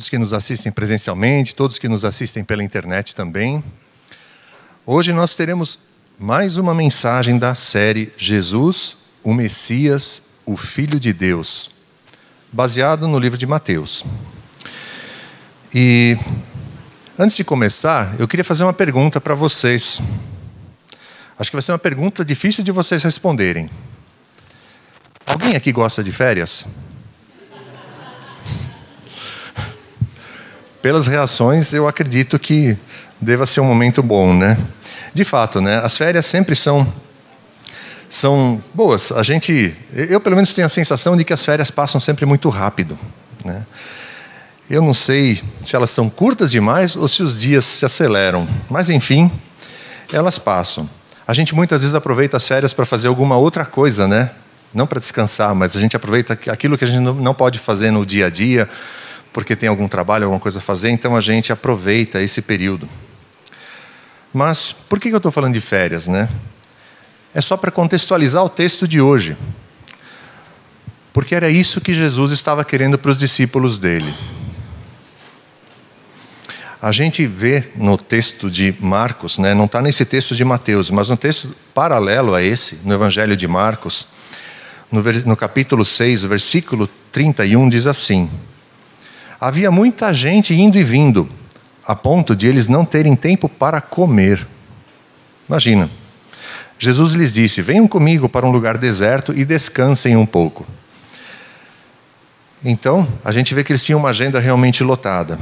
todos que nos assistem presencialmente, todos que nos assistem pela internet também. Hoje nós teremos mais uma mensagem da série Jesus, o Messias, o Filho de Deus, baseado no livro de Mateus. E antes de começar, eu queria fazer uma pergunta para vocês. Acho que vai ser uma pergunta difícil de vocês responderem. Alguém aqui gosta de férias? Pelas reações, eu acredito que deva ser um momento bom, né? De fato, né? As férias sempre são são boas. A gente, eu pelo menos tenho a sensação de que as férias passam sempre muito rápido, né? Eu não sei se elas são curtas demais ou se os dias se aceleram, mas enfim, elas passam. A gente muitas vezes aproveita as férias para fazer alguma outra coisa, né? não para descansar, mas a gente aproveita aquilo que a gente não pode fazer no dia a dia, porque tem algum trabalho, alguma coisa a fazer, então a gente aproveita esse período. Mas por que eu estou falando de férias, né? É só para contextualizar o texto de hoje. Porque era isso que Jesus estava querendo para os discípulos dele. A gente vê no texto de Marcos, né, não está nesse texto de Mateus, mas no texto paralelo a esse, no Evangelho de Marcos, no, no capítulo 6, versículo 31, diz assim: Havia muita gente indo e vindo, a ponto de eles não terem tempo para comer. Imagina. Jesus lhes disse: Venham comigo para um lugar deserto e descansem um pouco. Então, a gente vê que eles tinham uma agenda realmente lotada.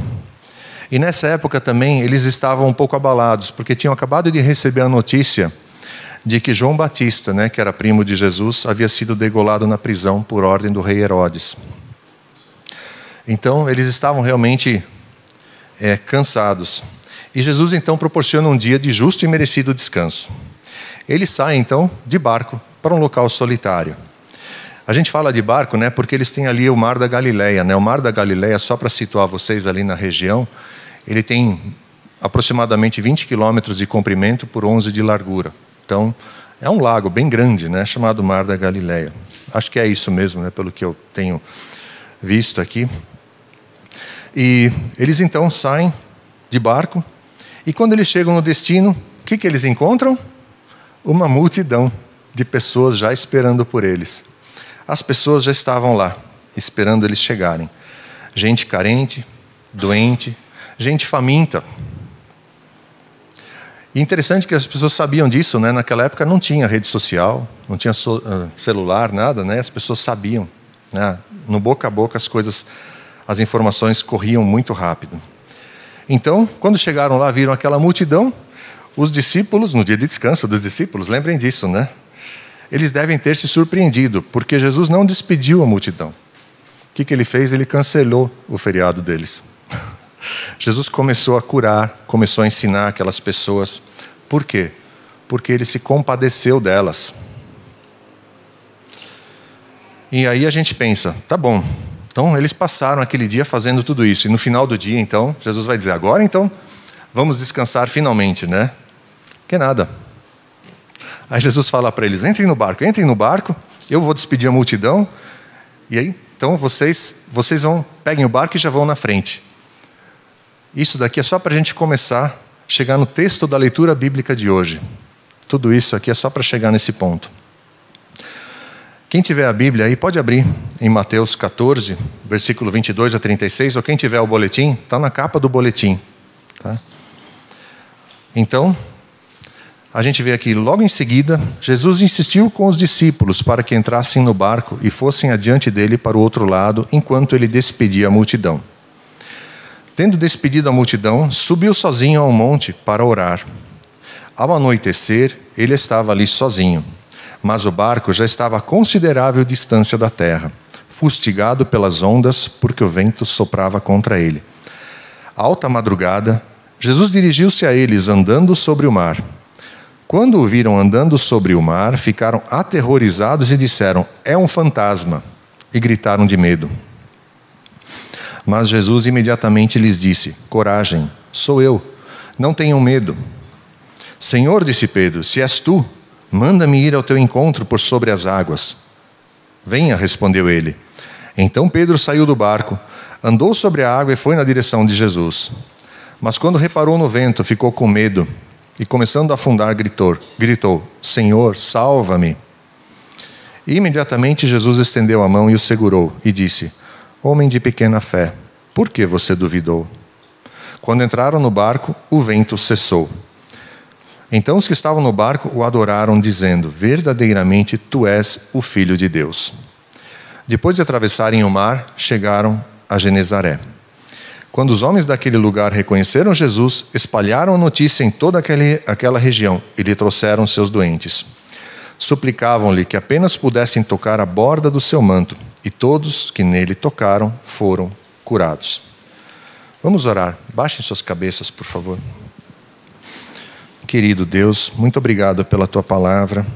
E nessa época também eles estavam um pouco abalados, porque tinham acabado de receber a notícia de que João Batista, né, que era primo de Jesus, havia sido degolado na prisão por ordem do rei Herodes. Então, eles estavam realmente é, cansados. E Jesus então proporciona um dia de justo e merecido descanso. Ele sai então de barco para um local solitário. A gente fala de barco, né, porque eles têm ali o Mar da Galileia, né? O Mar da Galileia, só para situar vocês ali na região, ele tem aproximadamente 20 quilômetros de comprimento por 11 de largura. Então, é um lago bem grande, né, chamado Mar da Galileia. Acho que é isso mesmo, né, pelo que eu tenho visto aqui. E eles então saem de barco, e quando eles chegam no destino, o que, que eles encontram? Uma multidão de pessoas já esperando por eles. As pessoas já estavam lá, esperando eles chegarem. Gente carente, doente, gente faminta, e interessante que as pessoas sabiam disso, né? Naquela época não tinha rede social, não tinha uh, celular, nada, né? As pessoas sabiam, né? No boca a boca as coisas, as informações corriam muito rápido. Então, quando chegaram lá, viram aquela multidão, os discípulos, no dia de descanso dos discípulos, lembrem disso, né? Eles devem ter se surpreendido, porque Jesus não despediu a multidão. O que, que ele fez? Ele cancelou o feriado deles. Jesus começou a curar, começou a ensinar aquelas pessoas. Por quê? Porque ele se compadeceu delas. E aí a gente pensa, tá bom. Então eles passaram aquele dia fazendo tudo isso e no final do dia, então, Jesus vai dizer: "Agora então, vamos descansar finalmente, né?" Que nada. Aí Jesus fala para eles: "Entrem no barco, entrem no barco, eu vou despedir a multidão. E aí, então vocês, vocês vão, peguem o barco e já vão na frente. Isso daqui é só para a gente começar a chegar no texto da leitura bíblica de hoje. Tudo isso aqui é só para chegar nesse ponto. Quem tiver a Bíblia aí, pode abrir em Mateus 14, versículo 22 a 36, ou quem tiver o boletim, está na capa do boletim. Tá? Então, a gente vê aqui, logo em seguida, Jesus insistiu com os discípulos para que entrassem no barco e fossem adiante dele para o outro lado, enquanto ele despedia a multidão. Tendo despedido a multidão, subiu sozinho ao monte para orar. Ao anoitecer, ele estava ali sozinho, mas o barco já estava a considerável distância da terra, fustigado pelas ondas, porque o vento soprava contra ele. Alta madrugada, Jesus dirigiu-se a eles andando sobre o mar. Quando o viram andando sobre o mar, ficaram aterrorizados e disseram: É um fantasma! E gritaram de medo. Mas Jesus imediatamente lhes disse: Coragem, sou eu, não tenham medo. Senhor, disse Pedro, se és tu, manda-me ir ao teu encontro por sobre as águas. Venha, respondeu ele. Então Pedro saiu do barco, Andou sobre a água e foi na direção de Jesus. Mas quando reparou no vento, ficou com medo e, começando a afundar, gritou: gritou Senhor, salva-me. E imediatamente Jesus estendeu a mão e o segurou e disse: Homem de pequena fé, por que você duvidou? Quando entraram no barco, o vento cessou. Então os que estavam no barco o adoraram, dizendo: Verdadeiramente tu és o Filho de Deus. Depois de atravessarem o mar, chegaram a Genezaré. Quando os homens daquele lugar reconheceram Jesus, espalharam a notícia em toda aquele, aquela região e lhe trouxeram seus doentes. Suplicavam-lhe que apenas pudessem tocar a borda do seu manto, e todos que nele tocaram foram curados. Vamos orar. Baixem suas cabeças, por favor. Querido Deus, muito obrigado pela tua palavra.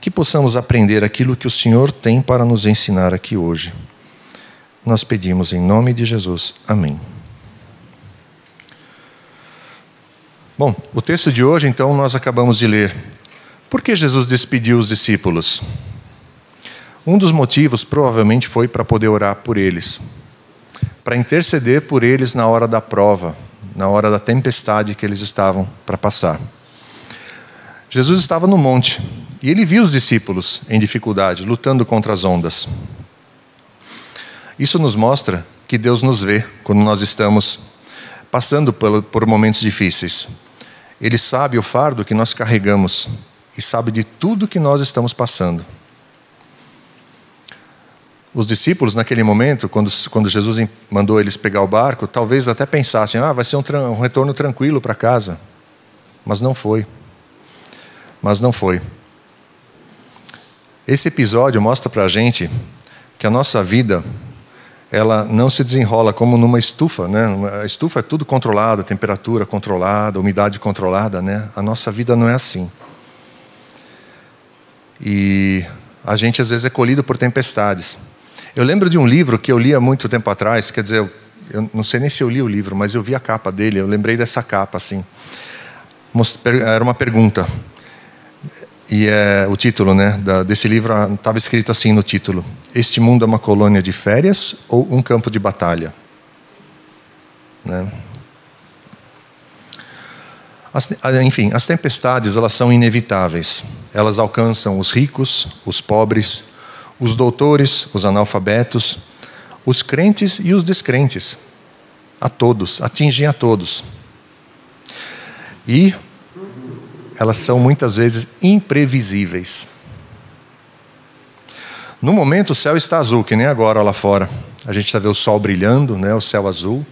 Que possamos aprender aquilo que o Senhor tem para nos ensinar aqui hoje. Nós pedimos em nome de Jesus. Amém. Bom, o texto de hoje, então, nós acabamos de ler. Por que Jesus despediu os discípulos? Um dos motivos provavelmente foi para poder orar por eles, para interceder por eles na hora da prova, na hora da tempestade que eles estavam para passar. Jesus estava no monte e ele viu os discípulos em dificuldade, lutando contra as ondas. Isso nos mostra que Deus nos vê quando nós estamos passando por momentos difíceis. Ele sabe o fardo que nós carregamos e sabe de tudo que nós estamos passando. Os discípulos, naquele momento, quando, quando Jesus mandou eles pegar o barco, talvez até pensassem: ah, vai ser um, um retorno tranquilo para casa. Mas não foi mas não foi. Esse episódio mostra para a gente que a nossa vida ela não se desenrola como numa estufa, né? A estufa é tudo controlado, temperatura controlada, umidade controlada, né? A nossa vida não é assim. E a gente às vezes é colhido por tempestades. Eu lembro de um livro que eu li há muito tempo atrás, quer dizer, eu não sei nem se eu li o livro, mas eu vi a capa dele, eu lembrei dessa capa assim. Era uma pergunta: e é, o título né, da, desse livro estava ah, escrito assim no título: Este mundo é uma colônia de férias ou um campo de batalha? Né? As, ah, enfim, as tempestades elas são inevitáveis. Elas alcançam os ricos, os pobres, os doutores, os analfabetos, os crentes e os descrentes. A todos, atingem a todos. E elas são muitas vezes imprevisíveis. No momento o céu está azul, que nem agora lá fora. A gente está vendo o sol brilhando, né, o céu azul.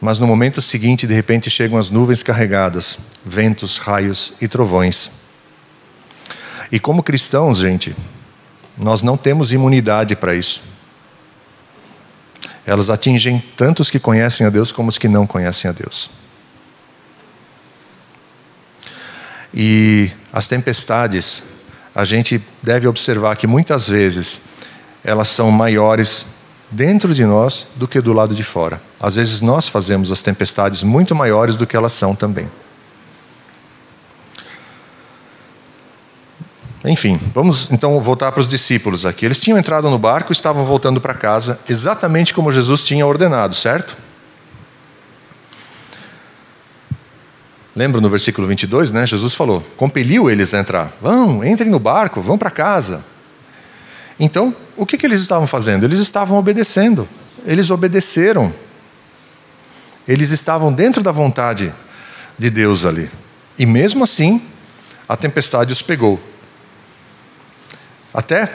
Mas no momento seguinte, de repente, chegam as nuvens carregadas, ventos, raios e trovões. E como cristãos, gente, nós não temos imunidade para isso. Elas atingem tanto os que conhecem a Deus como os que não conhecem a Deus. E as tempestades, a gente deve observar que muitas vezes elas são maiores dentro de nós do que do lado de fora. Às vezes nós fazemos as tempestades muito maiores do que elas são também. Enfim, vamos então voltar para os discípulos aqui. Eles tinham entrado no barco e estavam voltando para casa, exatamente como Jesus tinha ordenado, certo? Lembra no versículo 22, né? Jesus falou, compeliu eles a entrar. Vão, entrem no barco, vão para casa. Então, o que, que eles estavam fazendo? Eles estavam obedecendo. Eles obedeceram. Eles estavam dentro da vontade de Deus ali. E mesmo assim, a tempestade os pegou. Até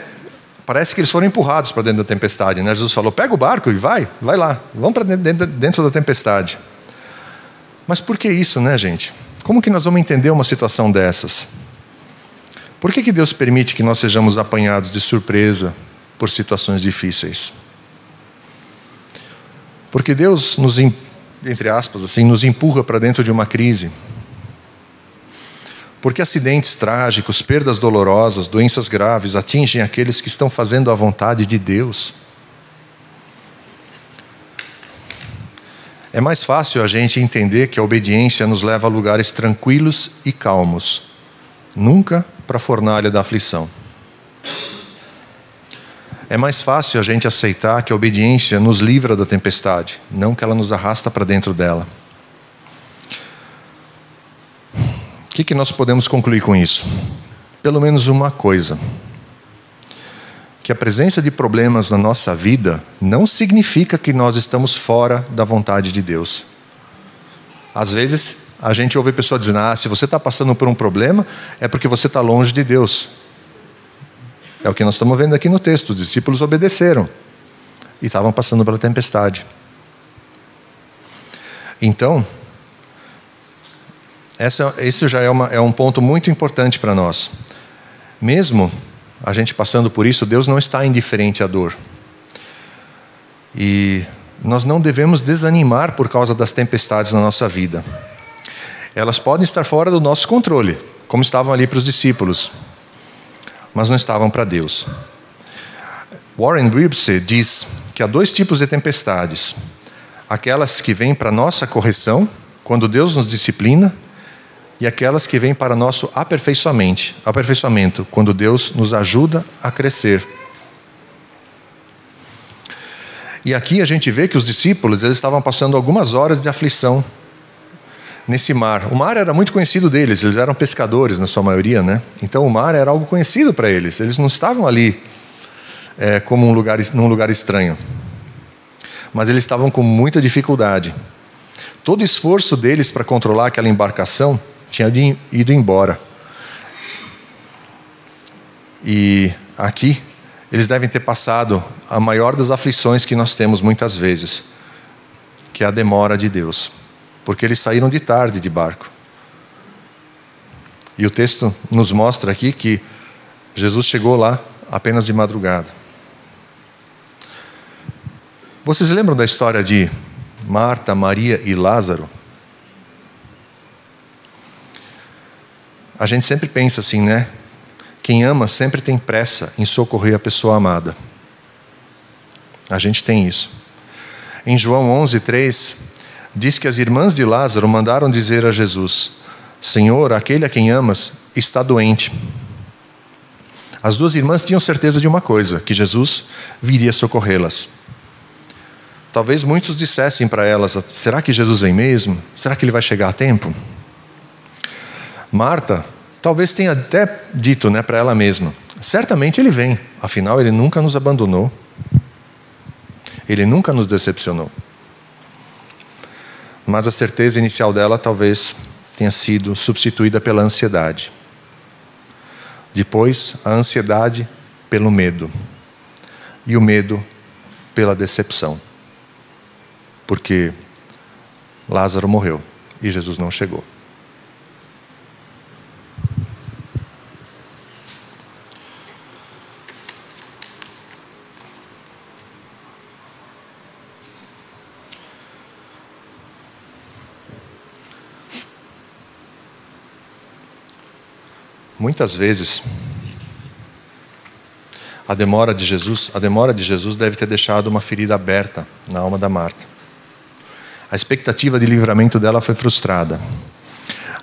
parece que eles foram empurrados para dentro da tempestade. Né? Jesus falou: pega o barco e vai, vai lá, vamos para dentro da tempestade. Mas por que isso, né, gente? Como que nós vamos entender uma situação dessas? Por que, que Deus permite que nós sejamos apanhados de surpresa por situações difíceis? Porque Deus nos, entre aspas, assim, nos empurra para dentro de uma crise. Porque acidentes trágicos, perdas dolorosas, doenças graves atingem aqueles que estão fazendo a vontade de Deus. É mais fácil a gente entender que a obediência nos leva a lugares tranquilos e calmos, nunca para a fornalha da aflição. é mais fácil a gente aceitar que a obediência nos livra da tempestade, não que ela nos arrasta para dentro dela. O que, que nós podemos concluir com isso? Pelo menos uma coisa: que a presença de problemas na nossa vida não significa que nós estamos fora da vontade de Deus. Às vezes a gente ouve a pessoa dizendo: ah, se você está passando por um problema, é porque você está longe de Deus. É o que nós estamos vendo aqui no texto. Os discípulos obedeceram e estavam passando pela tempestade. Então, essa, esse já é, uma, é um ponto muito importante para nós. Mesmo a gente passando por isso, Deus não está indiferente à dor. E nós não devemos desanimar por causa das tempestades na nossa vida. Elas podem estar fora do nosso controle, como estavam ali para os discípulos mas não estavam para Deus. Warren Wiersbe diz que há dois tipos de tempestades: aquelas que vêm para nossa correção, quando Deus nos disciplina, e aquelas que vêm para nosso aperfeiçoamento, aperfeiçoamento, quando Deus nos ajuda a crescer. E aqui a gente vê que os discípulos eles estavam passando algumas horas de aflição nesse mar. O mar era muito conhecido deles, eles eram pescadores na sua maioria, né? Então o mar era algo conhecido para eles. Eles não estavam ali é, como um lugar, num lugar estranho, mas eles estavam com muita dificuldade. Todo esforço deles para controlar aquela embarcação tinha ido embora. E aqui eles devem ter passado a maior das aflições que nós temos muitas vezes, que é a demora de Deus porque eles saíram de tarde de barco. E o texto nos mostra aqui que Jesus chegou lá apenas de madrugada. Vocês lembram da história de Marta, Maria e Lázaro? A gente sempre pensa assim, né? Quem ama sempre tem pressa em socorrer a pessoa amada. A gente tem isso. Em João 11, 3, diz que as irmãs de Lázaro mandaram dizer a Jesus: Senhor, aquele a quem amas está doente. As duas irmãs tinham certeza de uma coisa: que Jesus viria socorrê-las. Talvez muitos dissessem para elas: será que Jesus vem mesmo? Será que ele vai chegar a tempo? Marta talvez tenha até dito né, para ela mesma: certamente ele vem, afinal ele nunca nos abandonou, ele nunca nos decepcionou mas a certeza inicial dela talvez tenha sido substituída pela ansiedade. Depois, a ansiedade pelo medo. E o medo pela decepção. Porque Lázaro morreu e Jesus não chegou. Muitas vezes a demora de Jesus, a demora de Jesus deve ter deixado uma ferida aberta na alma da Marta. A expectativa de livramento dela foi frustrada.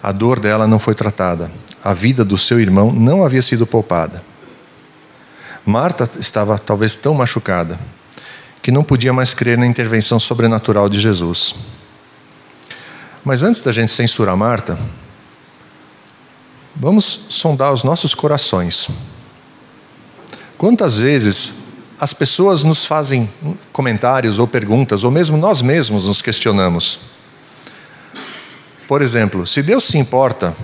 A dor dela não foi tratada. A vida do seu irmão não havia sido poupada. Marta estava talvez tão machucada que não podia mais crer na intervenção sobrenatural de Jesus. Mas antes da gente censurar Marta, Vamos sondar os nossos corações. Quantas vezes as pessoas nos fazem comentários ou perguntas, ou mesmo nós mesmos nos questionamos? Por exemplo, se Deus se importa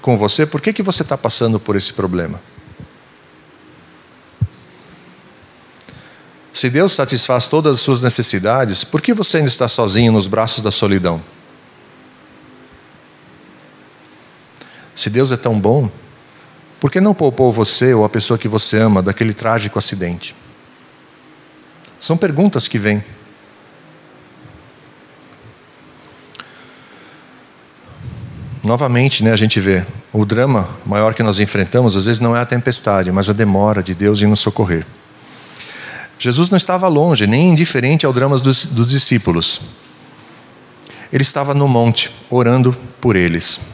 com você, por que, que você está passando por esse problema? Se Deus satisfaz todas as suas necessidades, por que você ainda está sozinho nos braços da solidão? Se Deus é tão bom, por que não poupou você ou a pessoa que você ama daquele trágico acidente? São perguntas que vêm. Novamente, né, a gente vê o drama maior que nós enfrentamos, às vezes não é a tempestade, mas a demora de Deus em nos socorrer. Jesus não estava longe, nem indiferente ao drama dos, dos discípulos. Ele estava no monte, orando por eles.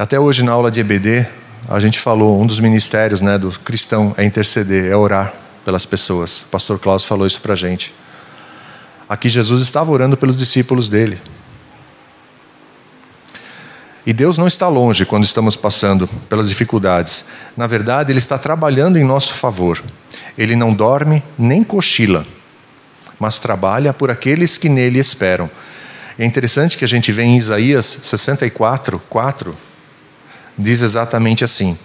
Até hoje, na aula de EBD, a gente falou, um dos ministérios né, do cristão é interceder, é orar pelas pessoas. O pastor Klaus falou isso para a gente. Aqui Jesus estava orando pelos discípulos dele. E Deus não está longe quando estamos passando pelas dificuldades. Na verdade, Ele está trabalhando em nosso favor. Ele não dorme nem cochila, mas trabalha por aqueles que nele esperam. É interessante que a gente vê em Isaías 64, 4, diz exatamente assim: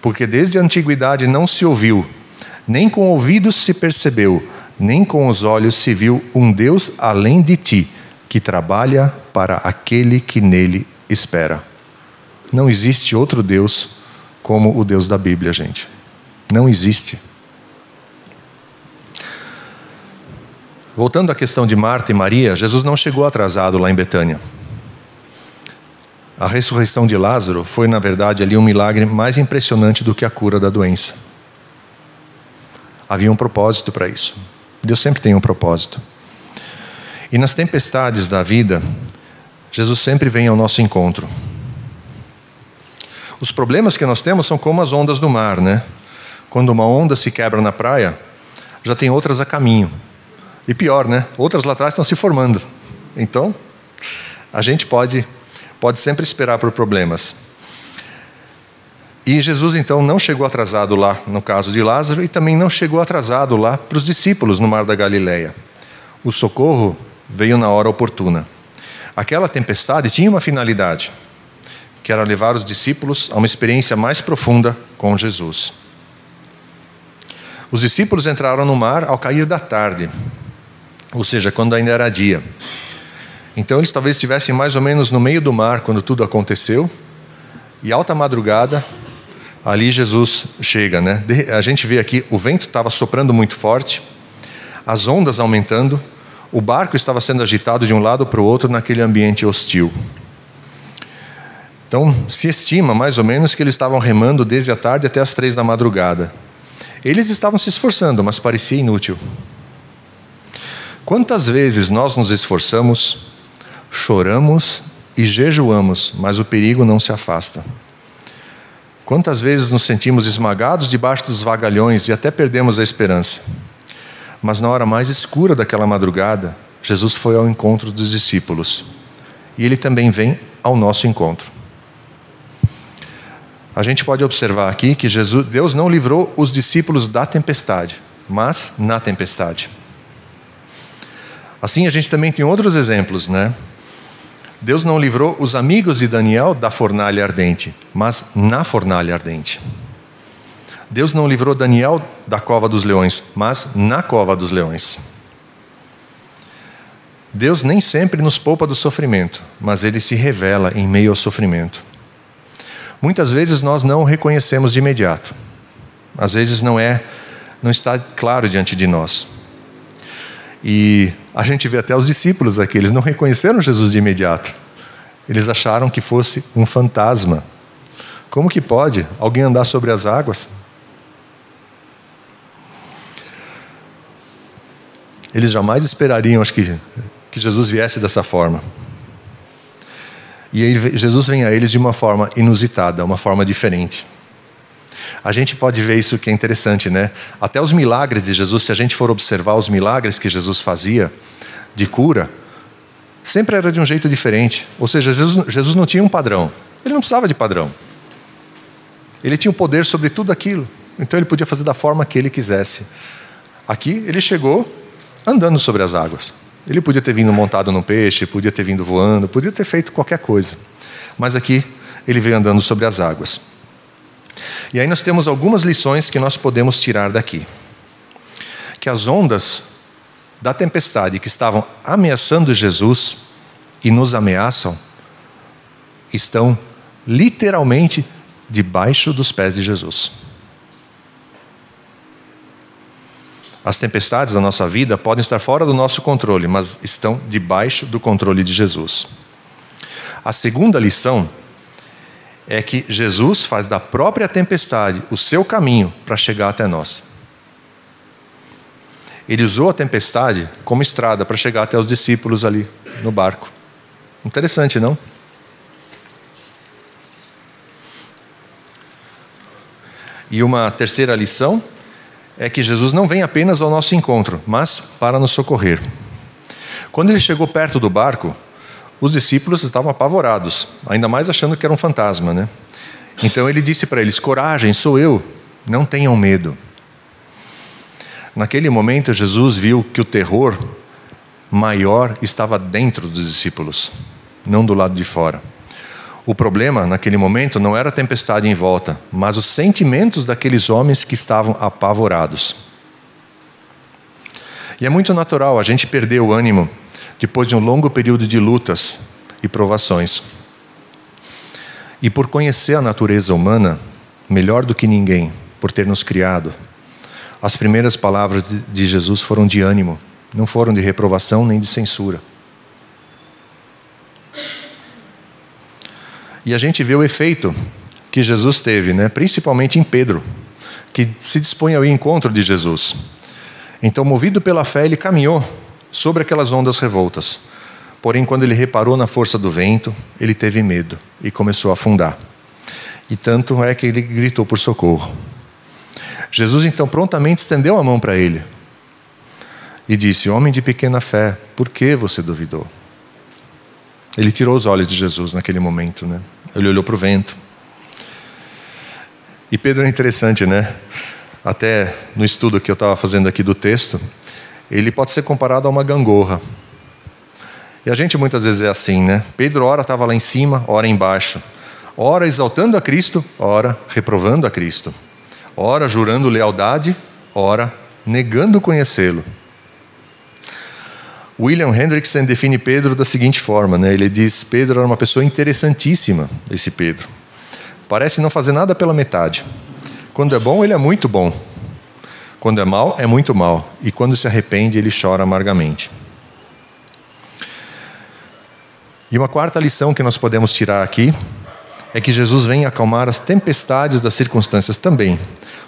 Porque desde a antiguidade não se ouviu, nem com ouvidos se percebeu, nem com os olhos se viu um Deus além de ti, que trabalha para aquele que nele espera. Não existe outro Deus como o Deus da Bíblia, gente. Não existe. Voltando à questão de Marta e Maria, Jesus não chegou atrasado lá em Betânia. A ressurreição de Lázaro foi, na verdade, ali um milagre mais impressionante do que a cura da doença. Havia um propósito para isso. Deus sempre tem um propósito. E nas tempestades da vida, Jesus sempre vem ao nosso encontro. Os problemas que nós temos são como as ondas do mar, né? Quando uma onda se quebra na praia, já tem outras a caminho. E pior, né? Outras lá atrás estão se formando. Então, a gente pode, pode sempre esperar por problemas. E Jesus então não chegou atrasado lá no caso de Lázaro e também não chegou atrasado lá para os discípulos no mar da Galileia. O socorro veio na hora oportuna. Aquela tempestade tinha uma finalidade, que era levar os discípulos a uma experiência mais profunda com Jesus. Os discípulos entraram no mar ao cair da tarde, ou seja, quando ainda era dia. Então eles talvez estivessem mais ou menos no meio do mar quando tudo aconteceu, e alta madrugada, ali Jesus chega, né? A gente vê aqui, o vento estava soprando muito forte, as ondas aumentando, o barco estava sendo agitado de um lado para o outro naquele ambiente hostil. Então, se estima mais ou menos que eles estavam remando desde a tarde até as três da madrugada. Eles estavam se esforçando, mas parecia inútil. Quantas vezes nós nos esforçamos, choramos e jejuamos, mas o perigo não se afasta? Quantas vezes nos sentimos esmagados debaixo dos vagalhões e até perdemos a esperança? Mas na hora mais escura daquela madrugada, Jesus foi ao encontro dos discípulos. E ele também vem ao nosso encontro. A gente pode observar aqui que Jesus, Deus não livrou os discípulos da tempestade, mas na tempestade. Assim, a gente também tem outros exemplos, né? Deus não livrou os amigos de Daniel da fornalha ardente, mas na fornalha ardente. Deus não livrou Daniel da cova dos leões, mas na cova dos leões. Deus nem sempre nos poupa do sofrimento, mas ele se revela em meio ao sofrimento. Muitas vezes nós não o reconhecemos de imediato. Às vezes não é, não está claro diante de nós. E a gente vê até os discípulos aqui, eles não reconheceram Jesus de imediato. Eles acharam que fosse um fantasma. Como que pode alguém andar sobre as águas? Eles jamais esperariam, acho que, que Jesus viesse dessa forma. E aí, Jesus vem a eles de uma forma inusitada, uma forma diferente. A gente pode ver isso que é interessante, né? Até os milagres de Jesus, se a gente for observar os milagres que Jesus fazia de cura, sempre era de um jeito diferente. Ou seja, Jesus, Jesus não tinha um padrão. Ele não precisava de padrão. Ele tinha o poder sobre tudo aquilo. Então ele podia fazer da forma que ele quisesse. Aqui ele chegou andando sobre as águas. Ele podia ter vindo montado num peixe, podia ter vindo voando, podia ter feito qualquer coisa. Mas aqui ele veio andando sobre as águas. E aí nós temos algumas lições que nós podemos tirar daqui. Que as ondas da tempestade que estavam ameaçando Jesus e nos ameaçam estão literalmente debaixo dos pés de Jesus. As tempestades da nossa vida podem estar fora do nosso controle, mas estão debaixo do controle de Jesus. A segunda lição é que Jesus faz da própria tempestade o seu caminho para chegar até nós. Ele usou a tempestade como estrada para chegar até os discípulos ali no barco. Interessante, não? E uma terceira lição é que Jesus não vem apenas ao nosso encontro, mas para nos socorrer. Quando ele chegou perto do barco, os discípulos estavam apavorados, ainda mais achando que era um fantasma, né? Então ele disse para eles: Coragem, sou eu, não tenham medo. Naquele momento, Jesus viu que o terror maior estava dentro dos discípulos, não do lado de fora. O problema, naquele momento, não era a tempestade em volta, mas os sentimentos daqueles homens que estavam apavorados. E é muito natural a gente perder o ânimo depois de um longo período de lutas e provações. E por conhecer a natureza humana melhor do que ninguém, por ter nos criado, as primeiras palavras de Jesus foram de ânimo, não foram de reprovação nem de censura. E a gente vê o efeito que Jesus teve, né? principalmente em Pedro, que se dispõe ao encontro de Jesus. Então, movido pela fé, ele caminhou sobre aquelas ondas revoltas. Porém, quando ele reparou na força do vento, ele teve medo e começou a afundar. E tanto é que ele gritou por socorro. Jesus então prontamente estendeu a mão para ele e disse: Homem de pequena fé, por que você duvidou? Ele tirou os olhos de Jesus naquele momento, né? Ele olhou para o vento. E Pedro é interessante, né? Até no estudo que eu estava fazendo aqui do texto, ele pode ser comparado a uma gangorra. E a gente muitas vezes é assim, né? Pedro, ora estava lá em cima, ora embaixo. Ora exaltando a Cristo, ora reprovando a Cristo. Ora jurando lealdade, ora negando conhecê-lo. William Hendrickson define Pedro da seguinte forma: né? ele diz, Pedro era uma pessoa interessantíssima, esse Pedro. Parece não fazer nada pela metade. Quando é bom, ele é muito bom. Quando é mal, é muito mal. E quando se arrepende, ele chora amargamente. E uma quarta lição que nós podemos tirar aqui é que Jesus vem acalmar as tempestades das circunstâncias também.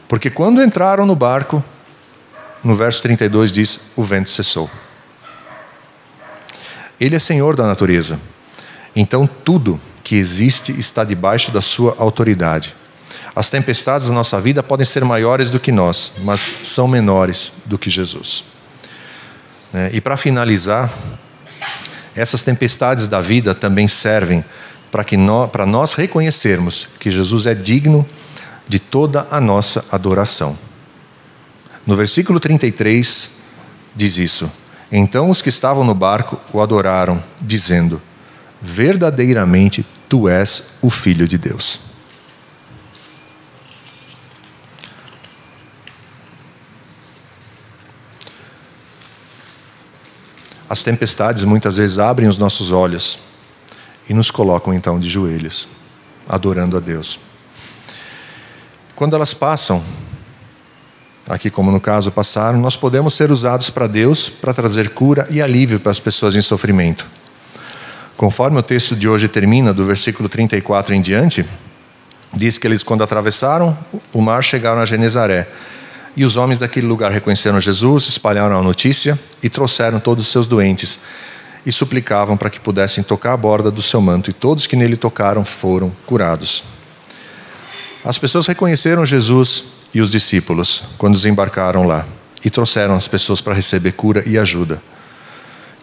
Porque quando entraram no barco, no verso 32 diz: o vento cessou. Ele é senhor da natureza. Então tudo que existe está debaixo da sua autoridade. As tempestades da nossa vida podem ser maiores do que nós, mas são menores do que Jesus. Né? E para finalizar, essas tempestades da vida também servem para que nós, para nós reconhecermos que Jesus é digno de toda a nossa adoração. No versículo 33 diz isso: então os que estavam no barco o adoraram, dizendo: Verdadeiramente tu és o Filho de Deus. As tempestades muitas vezes abrem os nossos olhos e nos colocam então de joelhos, adorando a Deus. Quando elas passam, aqui como no caso passaram, nós podemos ser usados para Deus para trazer cura e alívio para as pessoas em sofrimento. Conforme o texto de hoje termina, do versículo 34 em diante, diz que eles, quando atravessaram o mar, chegaram a Genezaré. E os homens daquele lugar reconheceram Jesus, espalharam a notícia e trouxeram todos os seus doentes e suplicavam para que pudessem tocar a borda do seu manto, e todos que nele tocaram foram curados. As pessoas reconheceram Jesus e os discípulos quando desembarcaram lá e trouxeram as pessoas para receber cura e ajuda.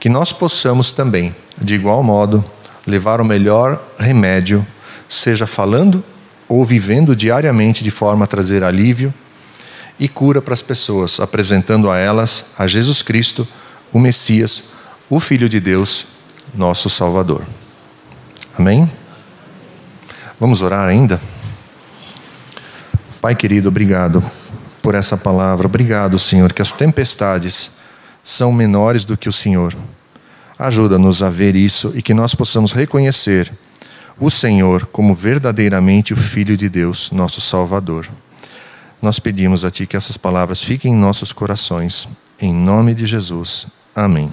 Que nós possamos também, de igual modo, levar o melhor remédio, seja falando ou vivendo diariamente de forma a trazer alívio e cura para as pessoas, apresentando a elas a Jesus Cristo, o Messias, o Filho de Deus, nosso Salvador. Amém? Vamos orar ainda? Pai querido, obrigado por essa palavra. Obrigado, Senhor, que as tempestades são menores do que o Senhor. Ajuda-nos a ver isso e que nós possamos reconhecer o Senhor como verdadeiramente o Filho de Deus, nosso Salvador. Nós pedimos a Ti que essas palavras fiquem em nossos corações. Em nome de Jesus. Amém.